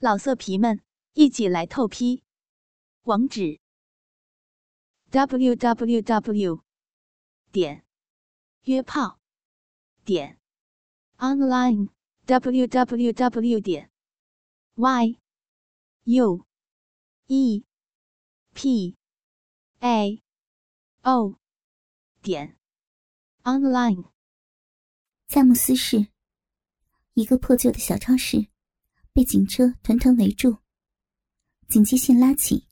老色皮们，一起来透批！网址：w w w 点约炮点 online w w w 点 y u e p a o 点 online。佳木斯市一个破旧的小超市。被警车团团围住，警戒线拉起。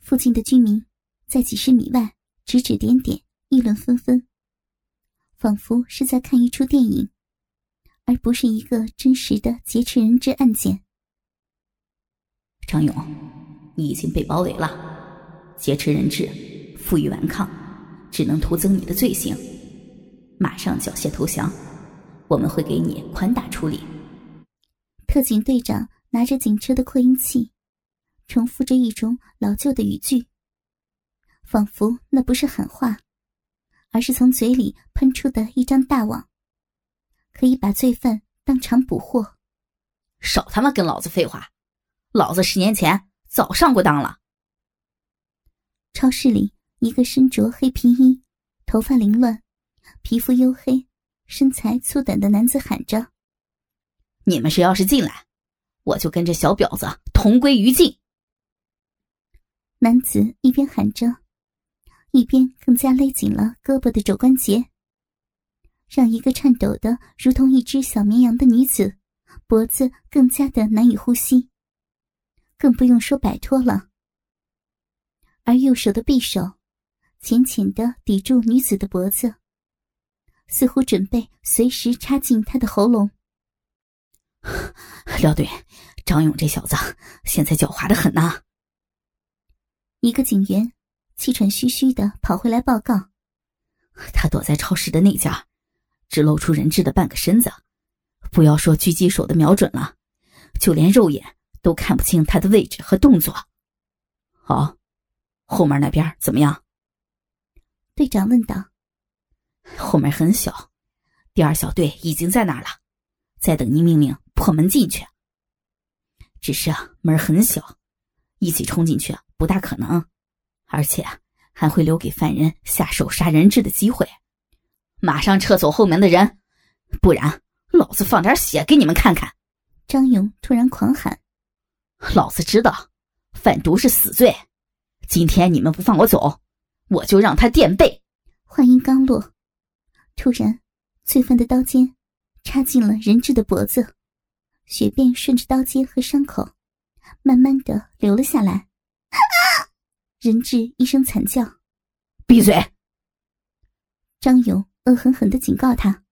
附近的居民在几十米外指指点点，议论纷纷，仿佛是在看一出电影，而不是一个真实的劫持人质案件。张勇，你已经被包围了，劫持人质，负隅顽抗，只能徒增你的罪行。马上缴械投降，我们会给你宽大处理。特警队长拿着警车的扩音器，重复着一种老旧的语句，仿佛那不是喊话，而是从嘴里喷出的一张大网，可以把罪犯当场捕获。少他妈跟老子废话！老子十年前早上过当了。超市里，一个身着黑皮衣、头发凌乱、皮肤黝黑、身材粗短的男子喊着。你们谁要是进来，我就跟这小婊子同归于尽。男子一边喊着，一边更加勒紧了胳膊的肘关节，让一个颤抖的如同一只小绵羊的女子脖子更加的难以呼吸，更不用说摆脱了。而右手的匕首浅浅的抵住女子的脖子，似乎准备随时插进她的喉咙。廖队，张勇这小子现在狡猾的很呐。一个警员气喘吁吁的跑回来报告：“他躲在超市的那家，只露出人质的半个身子，不要说狙击手的瞄准了，就连肉眼都看不清他的位置和动作。”好，后面那边怎么样？队长问道。后面很小，第二小队已经在那儿了，在等您命令。破门进去，只是啊，门很小，一起冲进去不大可能，而且还会留给犯人下手杀人质的机会。马上撤走后门的人，不然老子放点血给你们看看！张勇突然狂喊：“老子知道，贩毒是死罪，今天你们不放我走，我就让他垫背。”话音刚落，突然，罪犯的刀尖插进了人质的脖子。血便顺着刀尖和伤口，慢慢的流了下来。人质一声惨叫：“闭嘴！”张勇恶狠狠的警告他：“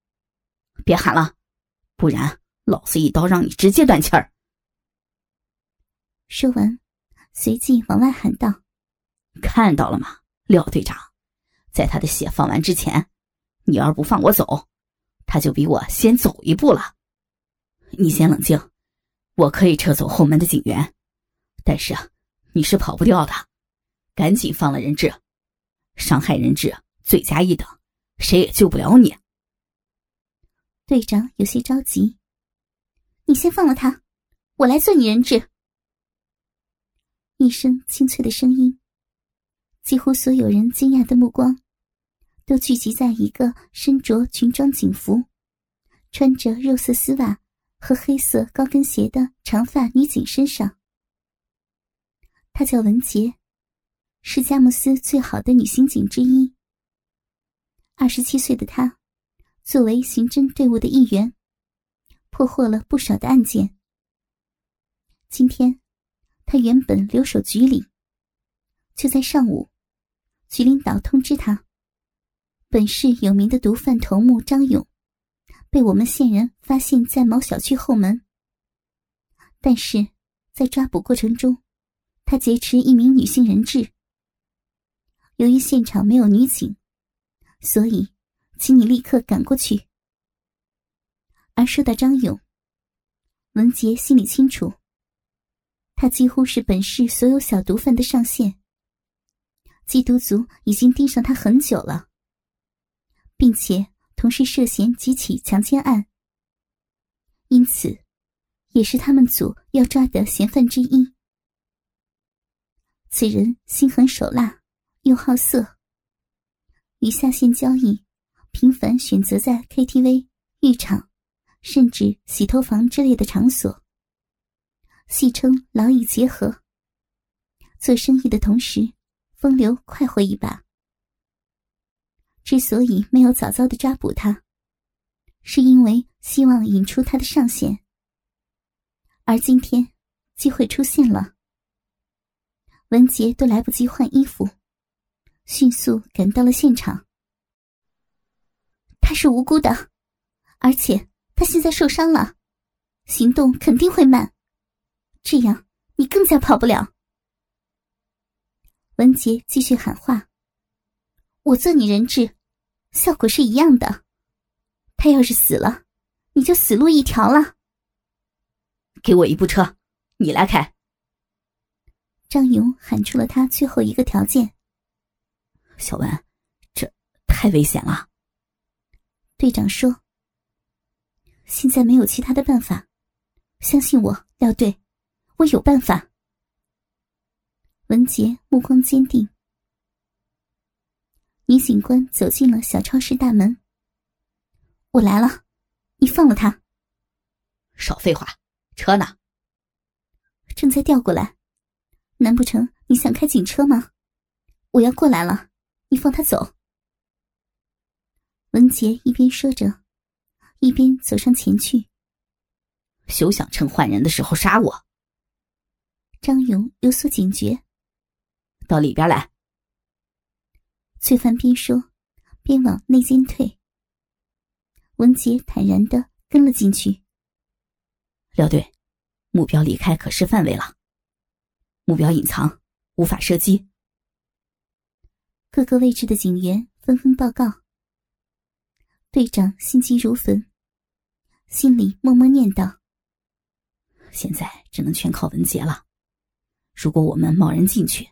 别喊了，不然老子一刀让你直接断气儿。”说完，随即往外喊道：“看到了吗，廖队长？在他的血放完之前，你要不放我走，他就比我先走一步了。”你先冷静，我可以撤走后门的警员，但是啊，你是跑不掉的，赶紧放了人质，伤害人质罪加一等，谁也救不了你。队长有些着急，你先放了他，我来做你人质。一声清脆的声音，几乎所有人惊讶的目光，都聚集在一个身着裙装警服、穿着肉色丝袜。和黑色高跟鞋的长发女警身上。她叫文杰，是佳木斯最好的女刑警之一。二十七岁的她，作为刑侦队伍的一员，破获了不少的案件。今天，她原本留守局里，就在上午，局领导通知她，本市有名的毒贩头目张勇。被我们线人发现，在某小区后门。但是，在抓捕过程中，他劫持一名女性人质。由于现场没有女警，所以，请你立刻赶过去。而说到张勇，文杰心里清楚，他几乎是本市所有小毒贩的上线。缉毒组已经盯上他很久了，并且。同时涉嫌几起强奸案，因此，也是他们组要抓的嫌犯之一。此人心狠手辣，又好色，与下线交易，频繁选择在 KTV、浴场，甚至洗头房之类的场所，戏称劳逸结合。做生意的同时，风流快活一把。之所以没有早早的抓捕他，是因为希望引出他的上线。而今天，机会出现了。文杰都来不及换衣服，迅速赶到了现场。他是无辜的，而且他现在受伤了，行动肯定会慢，这样你更加跑不了。文杰继续喊话。我做你人质，效果是一样的。他要是死了，你就死路一条了。给我一部车，你来开。张勇喊出了他最后一个条件。小文，这太危险了。队长说：“现在没有其他的办法，相信我，廖队，我有办法。”文杰目光坚定。女警官走进了小超市大门。我来了，你放了他。少废话，车呢？正在调过来。难不成你想开警车吗？我要过来了，你放他走。文杰一边说着，一边走上前去。休想趁换人的时候杀我！张勇有所警觉，到里边来。罪犯边说，边往内间退。文杰坦然的跟了进去。廖队，目标离开可视范围了，目标隐藏，无法射击。各个位置的警员纷纷报告。队长心急如焚，心里默默念道：“现在只能全靠文杰了。如果我们贸然进去，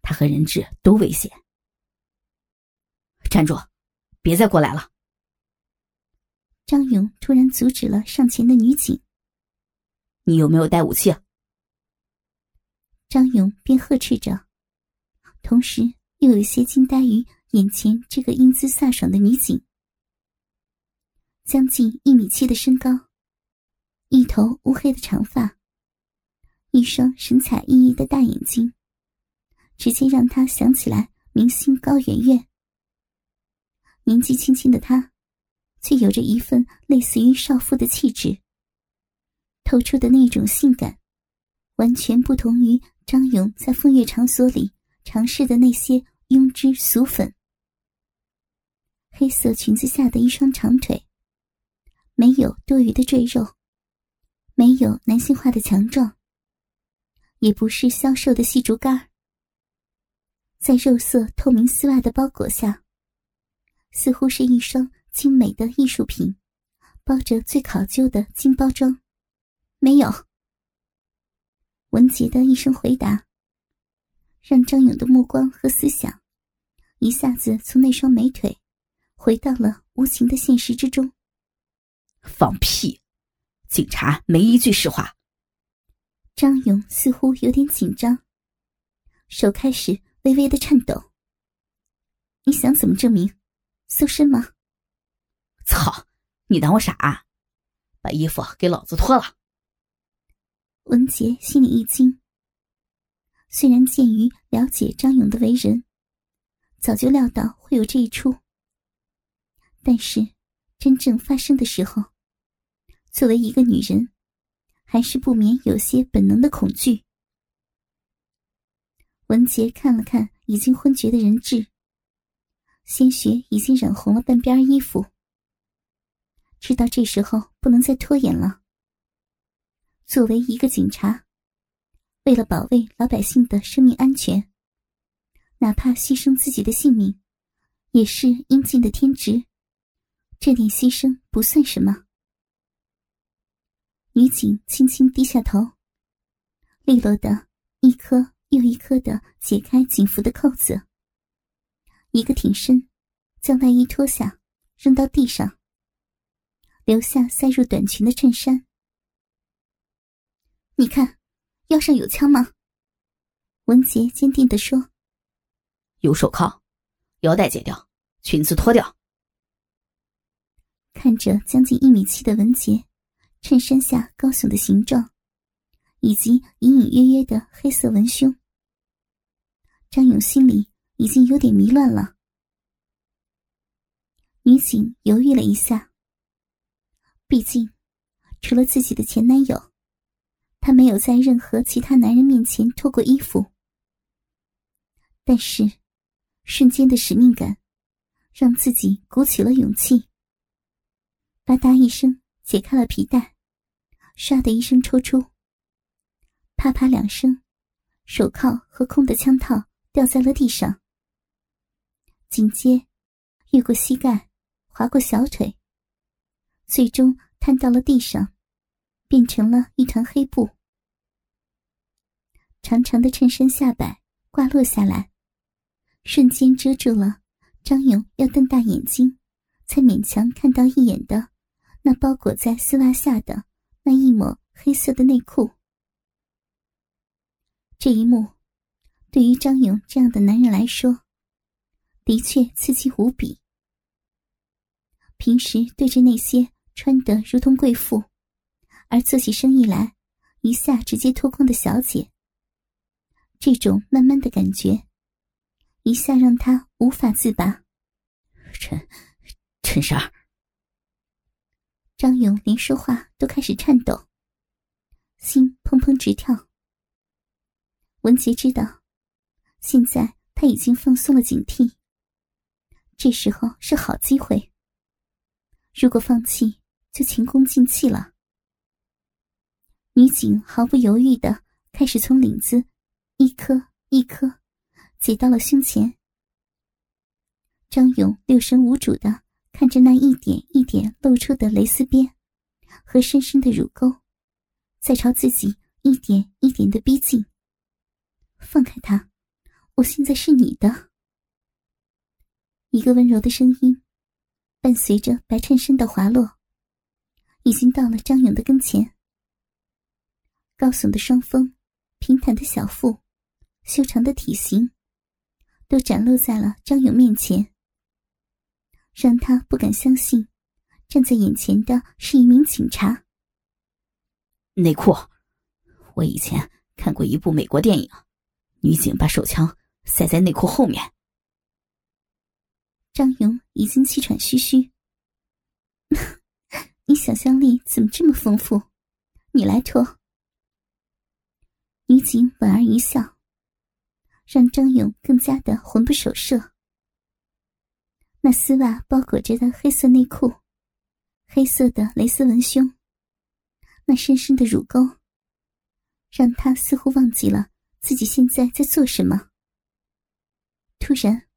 他和人质都危险。”站住！别再过来了！张勇突然阻止了上前的女警。你有没有带武器？张勇便呵斥着，同时又有些惊呆于眼前这个英姿飒爽的女警。将近一米七的身高，一头乌黑的长发，一双神采奕奕的大眼睛，直接让他想起来明星高圆圆。年纪轻轻的她，却有着一份类似于少妇的气质。透出的那种性感，完全不同于张勇在风月场所里尝试的那些庸脂俗粉。黑色裙子下的一双长腿，没有多余的赘肉，没有男性化的强壮，也不是消瘦的细竹竿在肉色透明丝袜的包裹下。似乎是一双精美的艺术品，包着最考究的金包装。没有。文杰的一声回答，让张勇的目光和思想一下子从那双美腿回到了无情的现实之中。放屁！警察没一句实话。张勇似乎有点紧张，手开始微微的颤抖。你想怎么证明？搜身吗？操！你当我傻啊？把衣服给老子脱了！文杰心里一惊。虽然鉴于了解张勇的为人，早就料到会有这一出，但是真正发生的时候，作为一个女人，还是不免有些本能的恐惧。文杰看了看已经昏厥的人质。鲜血已经染红了半边衣服，知道这时候不能再拖延了。作为一个警察，为了保卫老百姓的生命安全，哪怕牺牲自己的性命，也是应尽的天职。这点牺牲不算什么。女警轻轻低下头，利落的一颗又一颗的解开警服的扣子。一个挺身，将外衣脱下，扔到地上，留下塞入短裙的衬衫。你看，腰上有枪吗？文杰坚定地说：“有手铐，腰带解掉，裙子脱掉。”看着将近一米七的文杰，衬衫下高耸的形状，以及隐隐约约的黑色文胸，张勇心里已经有点迷乱了。女警犹豫了一下，毕竟除了自己的前男友，她没有在任何其他男人面前脱过衣服。但是，瞬间的使命感，让自己鼓起了勇气。吧嗒一声，解开了皮带，唰的一声抽出，啪啪两声，手铐和空的枪套掉在了地上。紧接，越过膝盖，划过小腿，最终瘫到了地上，变成了一团黑布。长长的衬衫下摆挂落下来。瞬间遮住了张勇要瞪大眼睛才勉强看到一眼的那包裹在丝袜下的那一抹黑色的内裤。这一幕，对于张勇这样的男人来说，的确刺激无比。平时对着那些穿得如同贵妇，而做起生意来一下直接脱光的小姐，这种慢慢的感觉。一下让他无法自拔。陈，陈婶儿。张勇连说话都开始颤抖，心砰砰直跳。文杰知道，现在他已经放松了警惕，这时候是好机会。如果放弃，就前功尽弃了。女警毫不犹豫的开始从领子一颗一颗。挤到了胸前，张勇六神无主的看着那一点一点露出的蕾丝边和深深的乳沟，在朝自己一点一点的逼近。放开他，我现在是你的。一个温柔的声音，伴随着白衬衫的滑落，已经到了张勇的跟前。高耸的双峰，平坦的小腹，修长的体型。都展露在了张勇面前，让他不敢相信，站在眼前的是一名警察。内裤，我以前看过一部美国电影，女警把手枪塞在内裤后面。张勇已经气喘吁吁，你想象力怎么这么丰富？你来脱。女警莞尔一笑。让张勇更加的魂不守舍。那丝袜包裹着的黑色内裤，黑色的蕾丝文胸，那深深的乳沟，让他似乎忘记了自己现在在做什么。突然，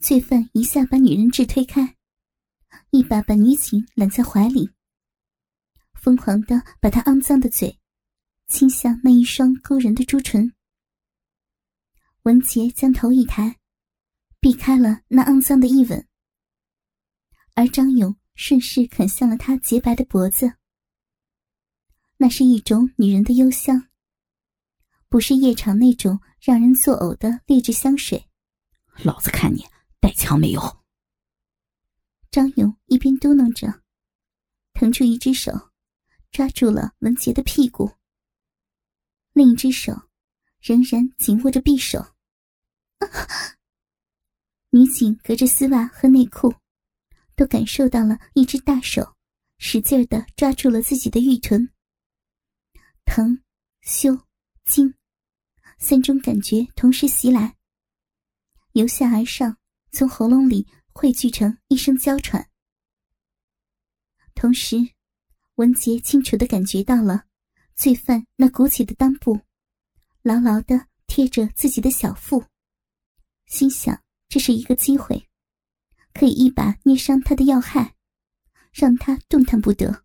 罪犯一下把女人质推开，一把把女警揽在怀里，疯狂的把她肮脏的嘴亲向那一双勾人的朱唇。文杰将头一抬，避开了那肮脏的一吻，而张勇顺势啃向了他洁白的脖子。那是一种女人的幽香，不是夜场那种让人作呕的劣质香水。老子看你带枪没有？张勇一边嘟囔着，腾出一只手，抓住了文杰的屁股，另一只手。仍然紧握着匕首，女警隔着丝袜和内裤，都感受到了一只大手使劲的抓住了自己的玉臀。疼、羞、惊，三种感觉同时袭来，由下而上，从喉咙里汇聚成一声娇喘。同时，文杰清楚的感觉到了罪犯那鼓起的裆部。牢牢的贴着自己的小腹，心想这是一个机会，可以一把捏伤他的要害，让他动弹不得。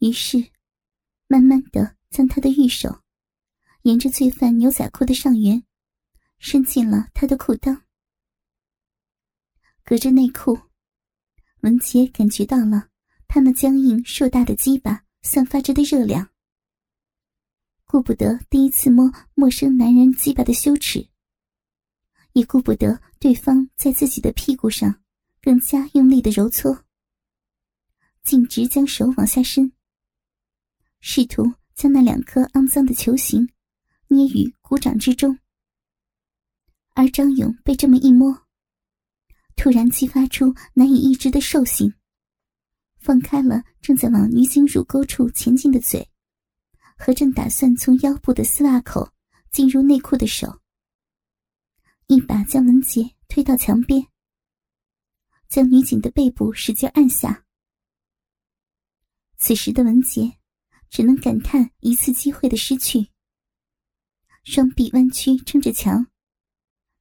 于是，慢慢的将他的玉手沿着罪犯牛仔裤的上缘，伸进了他的裤裆。隔着内裤，文杰感觉到了他那僵硬硕大的鸡巴散发着的热量。顾不得第一次摸陌生男人鸡巴的羞耻，也顾不得对方在自己的屁股上更加用力的揉搓，径直将手往下伸，试图将那两颗肮脏的球形捏于鼓掌之中。而张勇被这么一摸，突然激发出难以抑制的兽性，放开了正在往女警乳沟处前进的嘴。和正打算从腰部的丝袜口进入内裤的手，一把将文杰推到墙边，将女警的背部使劲按下。此时的文杰只能感叹一次机会的失去，双臂弯曲撑着墙，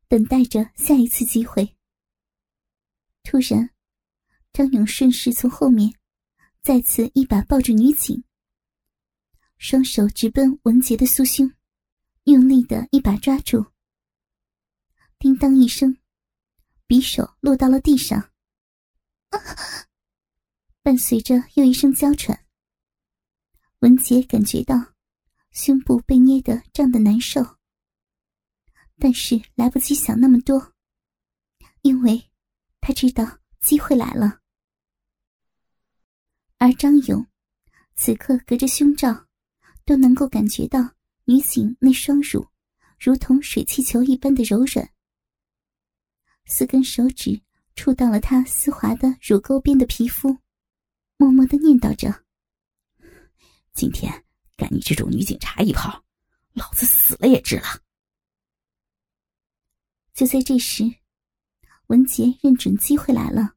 等待着下一次机会。突然，张勇顺势从后面再次一把抱住女警。双手直奔文杰的酥胸，用力的一把抓住。叮当一声，匕首落到了地上，伴随着又一声娇喘。文杰感觉到胸部被捏得胀得难受，但是来不及想那么多，因为他知道机会来了。而张勇此刻隔着胸罩。都能够感觉到女警那双乳如同水气球一般的柔软，四根手指触到了她丝滑的乳沟边的皮肤，默默的念叨着：“今天干你这种女警察一炮，老子死了也值了。”就在这时，文杰认准机会来了，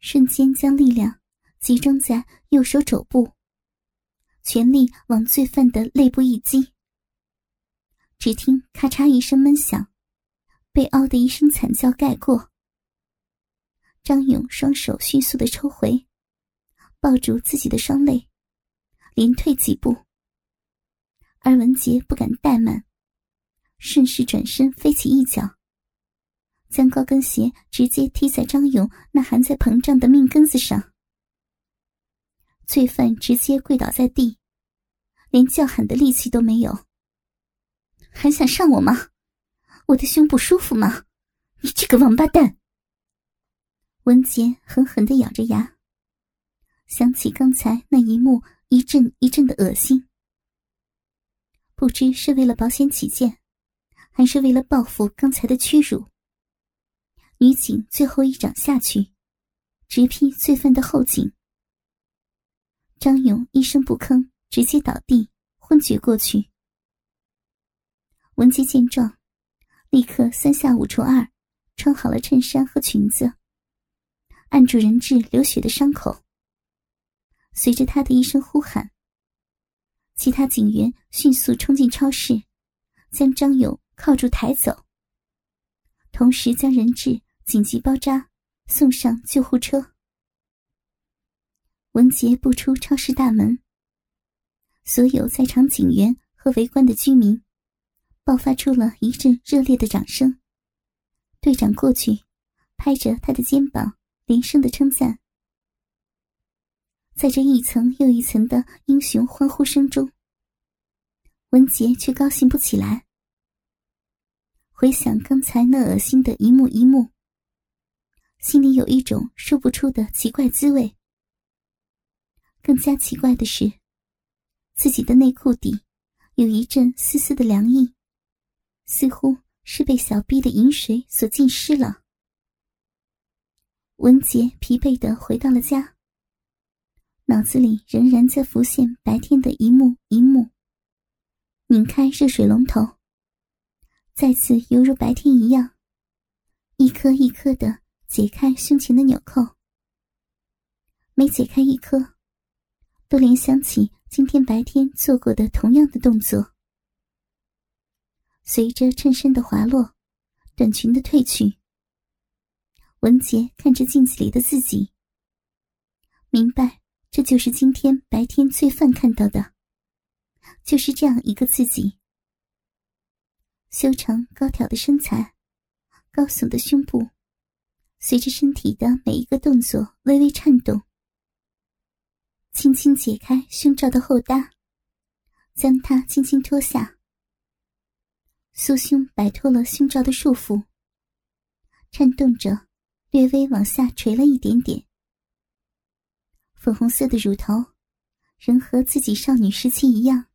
瞬间将力量集中在右手肘部。全力往罪犯的肋部一击，只听咔嚓一声闷响，被嗷的一声惨叫盖过。张勇双手迅速的抽回，抱住自己的双肋，连退几步。而文杰不敢怠慢，顺势转身飞起一脚，将高跟鞋直接踢在张勇那还在膨胀的命根子上。罪犯直接跪倒在地，连叫喊的力气都没有。还想上我吗？我的胸不舒服吗？你这个王八蛋！文杰狠狠的咬着牙，想起刚才那一幕，一阵一阵的恶心。不知是为了保险起见，还是为了报复刚才的屈辱，女警最后一掌下去，直劈罪犯的后颈。张勇一声不吭，直接倒地昏厥过去。文杰见状，立刻三下五除二，穿好了衬衫和裙子，按住人质流血的伤口。随着他的一声呼喊，其他警员迅速冲进超市，将张勇铐住抬走，同时将人质紧急包扎，送上救护车。文杰步出超市大门，所有在场警员和围观的居民爆发出了一阵热烈的掌声。队长过去，拍着他的肩膀，连声的称赞。在这一层又一层的英雄欢呼声中，文杰却高兴不起来。回想刚才那恶心的一幕一幕，心里有一种说不出的奇怪滋味。更加奇怪的是，自己的内裤底有一阵丝丝的凉意，似乎是被小臂的饮水所浸湿了。文杰疲惫的回到了家，脑子里仍然在浮现白天的一幕一幕。拧开热水龙头，再次犹如白天一样，一颗一颗的解开胸前的纽扣，每解开一颗。都联想起今天白天做过的同样的动作。随着衬衫的滑落，短裙的褪去，文杰看着镜子里的自己，明白这就是今天白天罪犯看到的，就是这样一个自己：修长高挑的身材，高耸的胸部，随着身体的每一个动作微微颤动。轻轻解开胸罩的后搭，将它轻轻脱下，酥胸摆脱了胸罩的束缚，颤动着，略微往下垂了一点点。粉红色的乳头，仍和自己少女时期一样，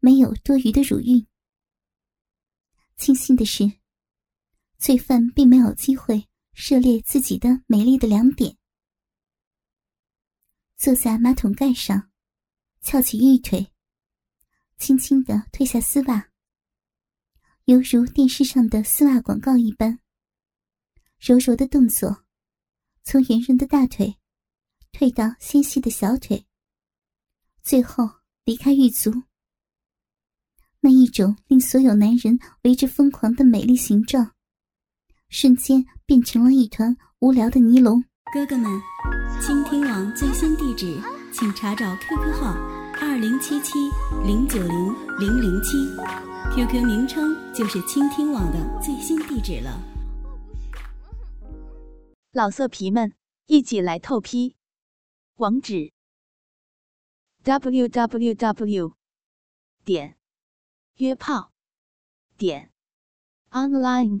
没有多余的乳晕。庆幸的是，罪犯并没有机会涉猎自己的美丽的两点。坐在马桶盖上，翘起玉腿，轻轻的褪下丝袜，犹如电视上的丝袜广告一般。柔柔的动作，从圆润的大腿。退到纤细的小腿，最后离开玉足。那一种令所有男人为之疯狂的美丽形状，瞬间变成了一团无聊的尼龙。哥哥们，倾听网最新地址，请查找 QQ 号二零七七零九零零零七，QQ 名称就是倾听网的最新地址了。老色皮们，一起来透批！网址：w w w 点约炮点 online